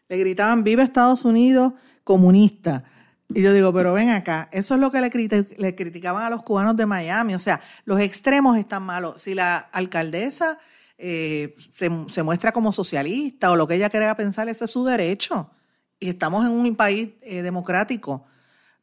Le gritaban, viva Estados Unidos, comunista. Y yo digo, pero ven acá, eso es lo que le, criticaban a los cubanos de Miami. O sea, los extremos están malos. Si la alcaldesa eh, se, muestra como socialista o lo que ella quiera pensar, ese es su derecho. Y estamos en un país eh, democrático.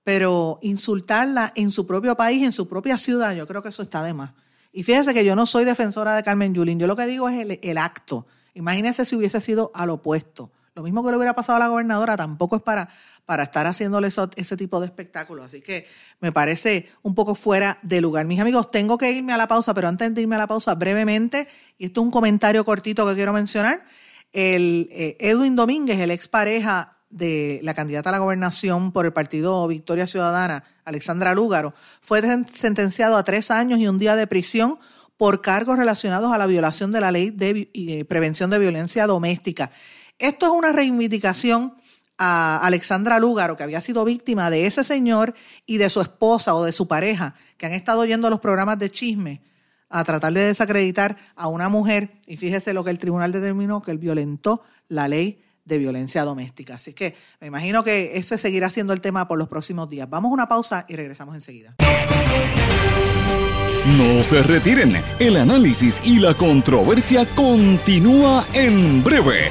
Pero insultarla en su propio país, en su propia ciudad, yo creo que eso está de más. Y fíjese que yo no soy defensora de Carmen Yulín, yo lo que digo es el, el acto. Imagínese si hubiese sido al opuesto. Lo mismo que le hubiera pasado a la gobernadora, tampoco es para, para estar haciéndole ese tipo de espectáculo. Así que me parece un poco fuera de lugar. Mis amigos, tengo que irme a la pausa, pero antes de irme a la pausa, brevemente, y esto es un comentario cortito que quiero mencionar, el eh, Edwin Domínguez, el expareja de la candidata a la gobernación por el partido Victoria Ciudadana, Alexandra Lúgaro, fue sentenciado a tres años y un día de prisión por cargos relacionados a la violación de la ley de eh, prevención de violencia doméstica. Esto es una reivindicación a Alexandra Lúgaro, que había sido víctima de ese señor y de su esposa o de su pareja, que han estado oyendo los programas de chisme a tratar de desacreditar a una mujer. Y fíjese lo que el tribunal determinó, que él violentó la ley de violencia doméstica. Así que me imagino que ese seguirá siendo el tema por los próximos días. Vamos a una pausa y regresamos enseguida. No se retiren, el análisis y la controversia continúa en breve,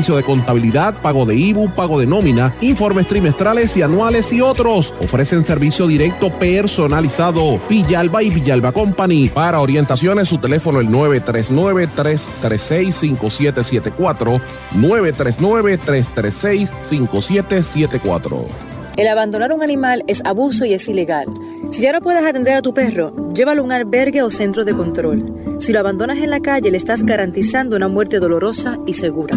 servicio de contabilidad, pago de IBU, pago de nómina, informes trimestrales y anuales y otros. Ofrecen servicio directo personalizado. Villalba y Villalba Company. Para orientaciones, su teléfono el 939-336-5774. 939-336-5774. El abandonar un animal es abuso y es ilegal. Si ya no puedes atender a tu perro, llévalo a un albergue o centro de control. Si lo abandonas en la calle, le estás garantizando una muerte dolorosa y segura.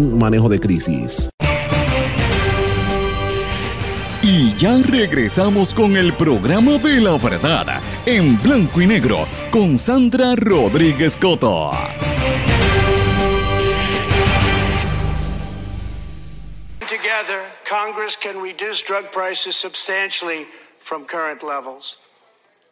manejo de crisis. Y ya regresamos con el programa de la verdad en blanco y negro con Sandra Rodríguez Coto. Together, Congress can reduce drug prices substantially from current levels.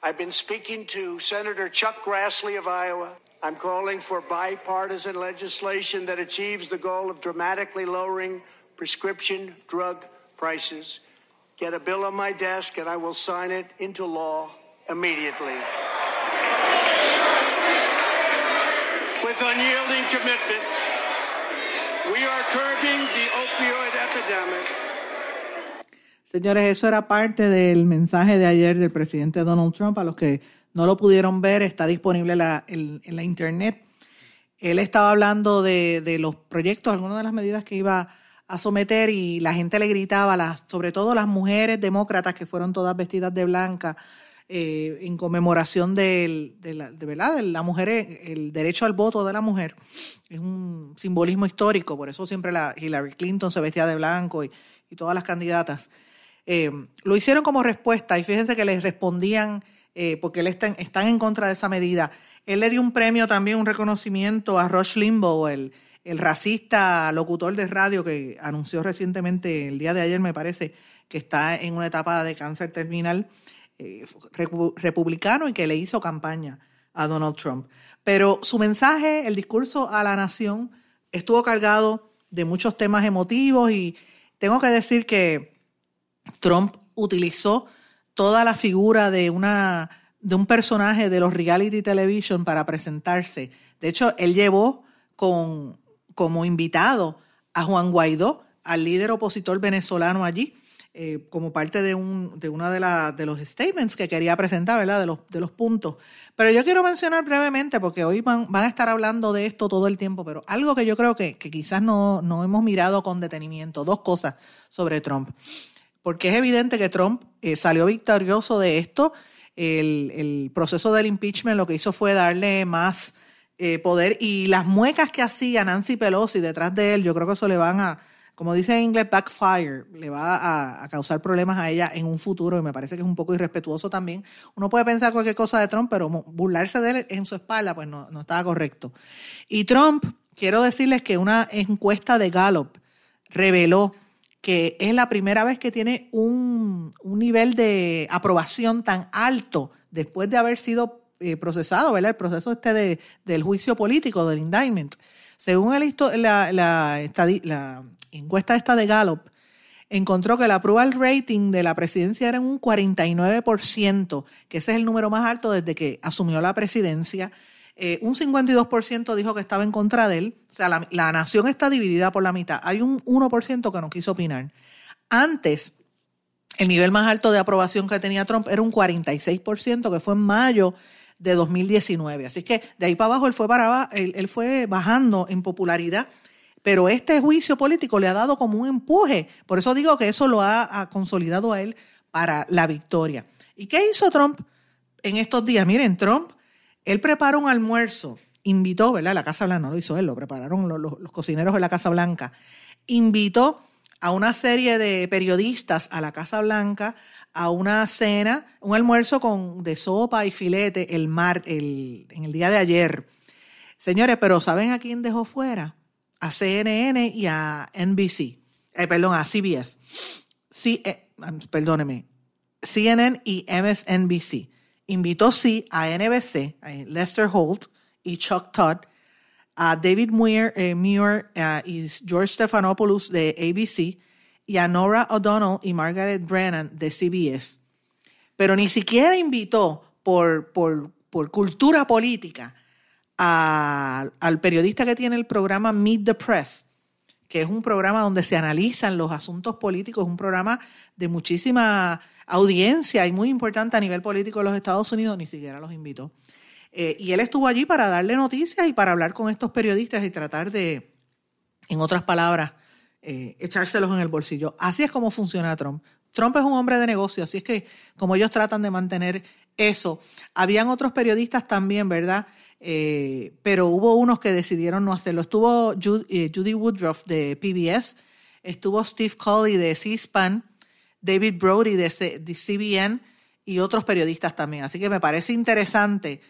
I've been speaking to Senator Chuck Grassley of Iowa. I'm calling for bipartisan legislation that achieves the goal of dramatically lowering prescription drug prices. Get a bill on my desk and I will sign it into law immediately. With unyielding commitment, we are curbing the opioid epidemic. Señores, eso era parte del mensaje de ayer del presidente Donald Trump. A los que no lo pudieron ver, está disponible en la, internet. Él estaba hablando de, los proyectos, algunas de las medidas que iba a someter y la gente le gritaba, sobre todo las mujeres demócratas que fueron todas vestidas de blanca, eh, en conmemoración de, la, ¿verdad? de la mujer, el derecho al voto de la mujer. Es un simbolismo histórico, por eso siempre la Hillary Clinton se vestía de blanco y, y todas las candidatas. Eh, lo hicieron como respuesta y fíjense que les respondían, eh, porque él está, están en contra de esa medida. Él le dio un premio también, un reconocimiento a Rush Limbaugh, el, racista locutor de radio que anunció recientemente, el día de ayer me parece, que está en una etapa de cáncer terminal eh, republicano y que le hizo campaña a Donald Trump. Pero su mensaje, el discurso a la nación, estuvo cargado de muchos temas emotivos y tengo que decir que Trump utilizó toda la figura de, una, de un personaje de los reality television para presentarse. De hecho, él llevó con, como invitado a Juan Guaidó, al líder opositor venezolano allí, eh, como parte de, un, de uno de, de los statements que quería presentar, ¿verdad? De los, de los puntos. Pero yo quiero mencionar brevemente, porque hoy van, van, a estar hablando de esto todo el tiempo, pero algo que yo creo que, que quizás no, no hemos mirado con detenimiento, dos cosas sobre Trump porque es evidente que Trump eh, salió victorioso de esto. El, proceso del impeachment lo que hizo fue darle más eh, poder y las muecas que hacía Nancy Pelosi detrás de él, yo creo que eso le van a, como dice en inglés, backfire, le va a, causar problemas a ella en un futuro y me parece que es un poco irrespetuoso también. Uno puede pensar cualquier cosa de Trump, pero burlarse de él en su espalda, pues no, no estaba correcto. Y Trump, quiero decirles que una encuesta de Gallup reveló que es la primera vez que tiene un, nivel de aprobación tan alto después de haber sido eh, procesado, ¿verdad? El proceso este de, del juicio político, del indictment. Según el, la, la, la, encuesta esta de Gallup, encontró que el approval rating de la presidencia era un 49%, que ese es el número más alto desde que asumió la presidencia eh, un 52% dijo que estaba en contra de él. O sea, la, nación está dividida por la mitad. Hay un 1% que no quiso opinar. Antes, el nivel más alto de aprobación que tenía Trump era un 46%, que fue en mayo de 2019. Así que de ahí para abajo él fue, para, él, fue bajando en popularidad. Pero este juicio político le ha dado como un empuje. Por eso digo que eso lo ha consolidado a él para la victoria. ¿Y qué hizo Trump en estos días? Miren, Trump él prepara un almuerzo invitó, ¿verdad? La Casa Blanca, no lo hizo él, lo prepararon los, cocineros de la Casa Blanca, invitó a una serie de periodistas a la Casa Blanca a una cena, un almuerzo con, de sopa y filete el mar, el, en el día de ayer. Señores, pero ¿saben a quién dejó fuera? A CNN y a NBC. Eh, perdón, a CBS. Sí, eh, perdóneme. CNN y MSNBC. Invitó sí a NBC, a Lester Holt y Chuck Todd, a David Muir, eh, Muir y George Stephanopoulos de ABC, y a Nora O'Donnell y Margaret Brennan de CBS. Pero ni siquiera invitó por, por, cultura política al periodista que tiene el programa Meet the Press, que es un programa donde se analizan los asuntos políticos, un programa de muchísima audiencia y muy importante a nivel político de los Estados Unidos, ni siquiera los invitó. Eh, y él estuvo allí para darle noticias y para hablar con estos periodistas y tratar de, en otras palabras, eh, echárselos en el bolsillo. Así es como funciona Trump. Trump es un hombre de negocio, así es que como ellos tratan de mantener eso. Habían otros periodistas también, ¿verdad? Eh, pero hubo unos que decidieron no hacerlo. Estuvo Judy, Woodruff de PBS, estuvo Steve Colley de C-SPAN, David Brody de, CBN y otros periodistas también. Así que me parece interesante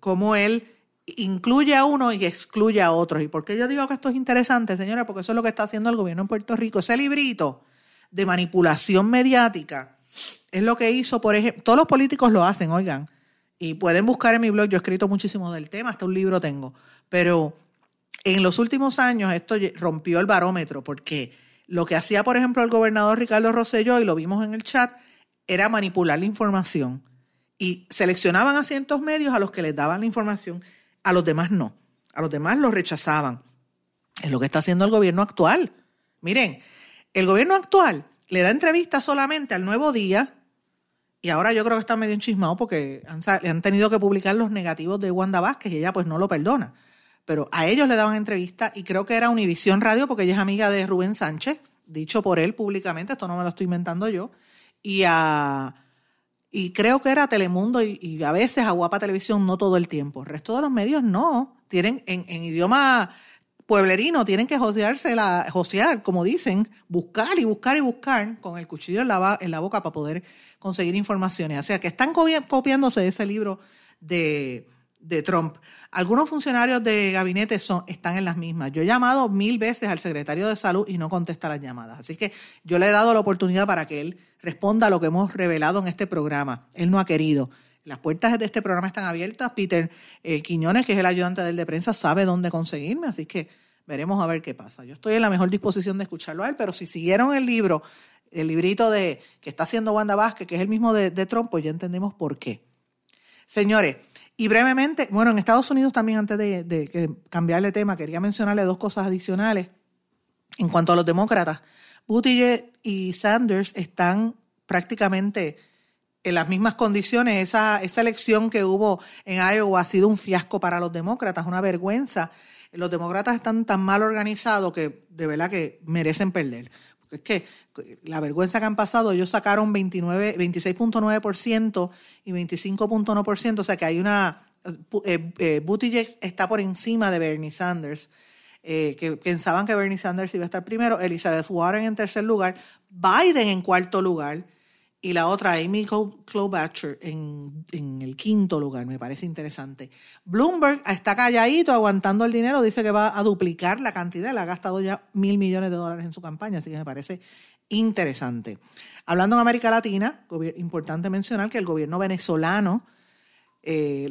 cómo él incluye a uno y excluye a otros. ¿Y por qué yo digo que esto es interesante, señora? Porque eso es lo que está haciendo el gobierno en Puerto Rico. Ese librito de manipulación mediática es lo que hizo, por ejemplo, todos los políticos lo hacen, oigan, y pueden buscar en mi blog, yo he escrito muchísimo del tema, hasta un libro tengo, pero en los últimos años esto rompió el barómetro, porque lo que hacía, por ejemplo, el gobernador Ricardo Rosselló, y lo vimos en el chat, era manipular la información. Y seleccionaban a ciertos medios a los que les daban la información a los demás no. A los demás los rechazaban. Es lo que está haciendo el gobierno actual. Miren, el gobierno actual le da entrevistas solamente al Nuevo Día, y ahora yo creo que está medio enchismado porque han, han tenido que publicar los negativos de Wanda Vázquez y ella pues no lo perdona. Pero a ellos le daban entrevistas y creo que era Univisión Radio porque ella es amiga de Rubén Sánchez, dicho por él públicamente, esto no me lo estoy inventando yo, y a y creo que era Telemundo y, a veces a Guapa Televisión, no todo el tiempo. El resto de los medios no. Tienen en, idioma pueblerino, tienen que josearse la, josear, como dicen, buscar y buscar y buscar con el cuchillo en la, en la boca para poder conseguir informaciones. O sea, que están copiándose de ese libro de, de Trump. Algunos funcionarios de gabinete son, están en las mismas. Yo he llamado mil veces al secretario de salud y no contesta las llamadas. Así que yo le he dado la oportunidad para que él responda a lo que hemos revelado en este programa. Él no ha querido. Las puertas de este programa están abiertas. Peter eh, Quiñones, que es el ayudante del de prensa, sabe dónde conseguirme. Así que veremos a ver qué pasa. Yo estoy en la mejor disposición de escucharlo a él, pero si siguieron el libro, el librito de que está haciendo Wanda Vázquez, que es el mismo de, de Trump, pues ya entendemos por qué. Señores, y brevemente, bueno, en Estados Unidos también, antes de, cambiarle tema, quería mencionarle dos cosas adicionales. En cuanto a los demócratas, Buttigieg y Sanders están prácticamente en las mismas condiciones. Esa, esa elección que hubo en Iowa ha sido un fiasco para los demócratas, una vergüenza. Los demócratas están tan mal organizados que de verdad que merecen perder. Es que la vergüenza que han pasado, ellos sacaron 26.9% y 25.1%, o sea que hay una... Eh, eh, Buttigieg está por encima de Bernie Sanders, eh, que pensaban que Bernie Sanders iba a estar primero, Elizabeth Warren en tercer lugar, Biden en cuarto lugar, y la otra, Amy Klobuchar, en, en, el quinto lugar. Me parece interesante. Bloomberg está calladito, aguantando el dinero. Dice que va a duplicar la cantidad. Le ha gastado ya mil millones de dólares en su campaña, así que me parece interesante. Hablando en América Latina, importante mencionar que el gobierno venezolano eh,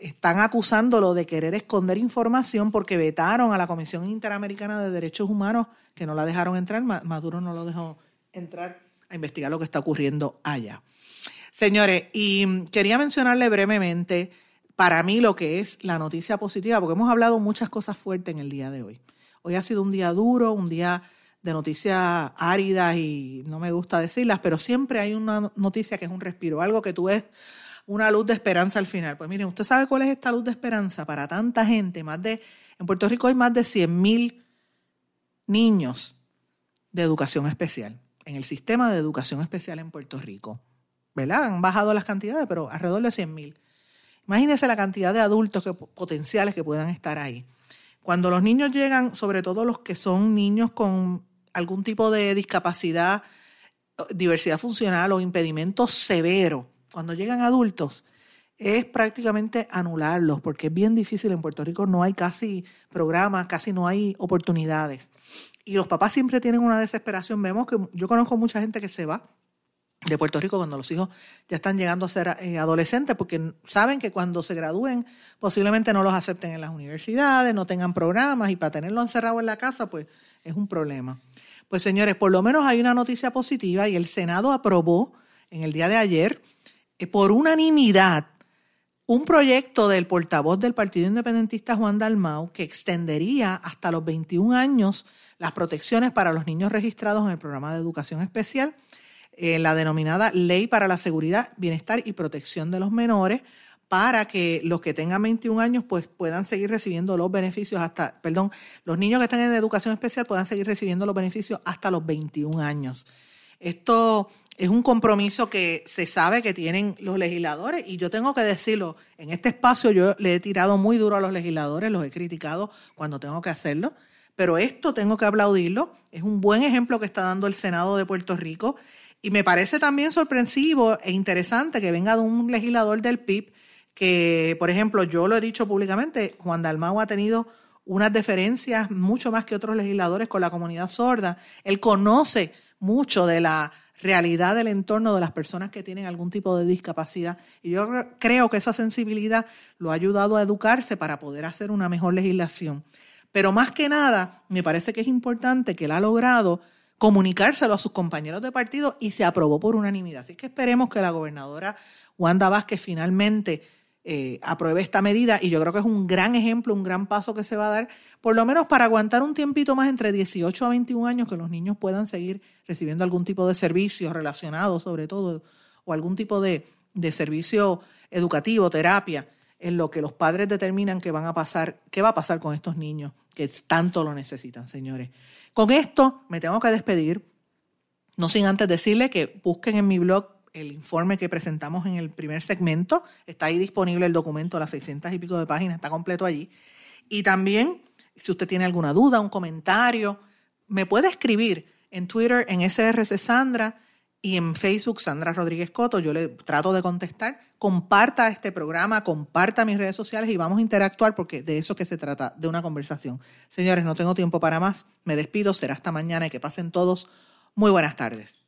están acusándolo de querer esconder información porque vetaron a la Comisión Interamericana de Derechos Humanos, que no la dejaron entrar. Maduro no lo dejó entrar a investigar lo que está ocurriendo allá. Señores, y quería mencionarle brevemente para mí lo que es la noticia positiva, porque hemos hablado muchas cosas fuertes en el día de hoy. Hoy ha sido un día duro, un día de noticias áridas y no me gusta decirlas, pero siempre hay una noticia que es un respiro, algo que tú ves una luz de esperanza al final. Pues miren, ¿usted sabe cuál es esta luz de esperanza para tanta gente? Más de, en Puerto Rico hay más de 100 mil niños de educación especial en el sistema de educación especial en Puerto Rico. ¿Verdad? Han bajado las cantidades, pero alrededor de 100 mil. Imagínense la cantidad de adultos que, potenciales que puedan estar ahí. Cuando los niños llegan, sobre todo los que son niños con algún tipo de discapacidad, diversidad funcional o impedimento severo, cuando llegan adultos, es prácticamente anularlos, porque es bien difícil. En Puerto Rico no hay casi programas, casi no hay oportunidades. Y los papás siempre tienen una desesperación. Vemos que yo conozco mucha gente que se va de Puerto Rico cuando los hijos ya están llegando a ser eh, adolescentes, porque saben que cuando se gradúen posiblemente no los acepten en las universidades, no tengan programas y para tenerlo encerrado en la casa, pues es un problema. Pues señores, por lo menos hay una noticia positiva y el Senado aprobó en el día de ayer eh, por unanimidad un proyecto del portavoz del Partido Independentista Juan Dalmau que extendería hasta los 21 años las protecciones para los niños registrados en el programa de educación especial, eh, la denominada Ley para la Seguridad, Bienestar y Protección de los Menores, para que los que tengan 21 años pues puedan seguir recibiendo los beneficios hasta, perdón, los niños que están en educación especial puedan seguir recibiendo los beneficios hasta los 21 años. Esto es un compromiso que se sabe que tienen los legisladores y yo tengo que decirlo, en este espacio yo le he tirado muy duro a los legisladores, los he criticado cuando tengo que hacerlo, pero esto tengo que aplaudirlo, es un buen ejemplo que está dando el Senado de Puerto Rico y me parece también sorpresivo e interesante que venga de un legislador del PIB que, por ejemplo, yo lo he dicho públicamente, Juan Dalmau ha tenido unas deferencias mucho más que otros legisladores con la comunidad sorda. Él conoce mucho de la realidad del entorno de las personas que tienen algún tipo de discapacidad. Y yo creo que esa sensibilidad lo ha ayudado a educarse para poder hacer una mejor legislación. Pero más que nada, me parece que es importante que él ha logrado comunicárselo a sus compañeros de partido y se aprobó por unanimidad. Así que esperemos que la gobernadora Wanda Vázquez finalmente eh, apruebe esta medida y yo creo que es un gran ejemplo, un gran paso que se va a dar, por lo menos para aguantar un tiempito más entre 18 a 21 años que los niños puedan seguir recibiendo algún tipo de servicio relacionado sobre todo o algún tipo de, de servicio educativo, terapia, en lo que los padres determinan que van a pasar, qué va a pasar con estos niños que tanto lo necesitan, señores. Con esto me tengo que despedir, no sin antes decirle que busquen en mi blog el informe que presentamos en el primer segmento. Está ahí disponible el documento, las 600 y pico de páginas, está completo allí. Y también, si usted tiene alguna duda, un comentario, me puede escribir en Twitter en SRC Sandra y en Facebook Sandra Rodríguez Coto. Yo le trato de contestar. Comparta este programa, comparta mis redes sociales y vamos a interactuar porque de eso que se trata, de una conversación. Señores, no tengo tiempo para más. Me despido. Será hasta mañana y que pasen todos muy buenas tardes.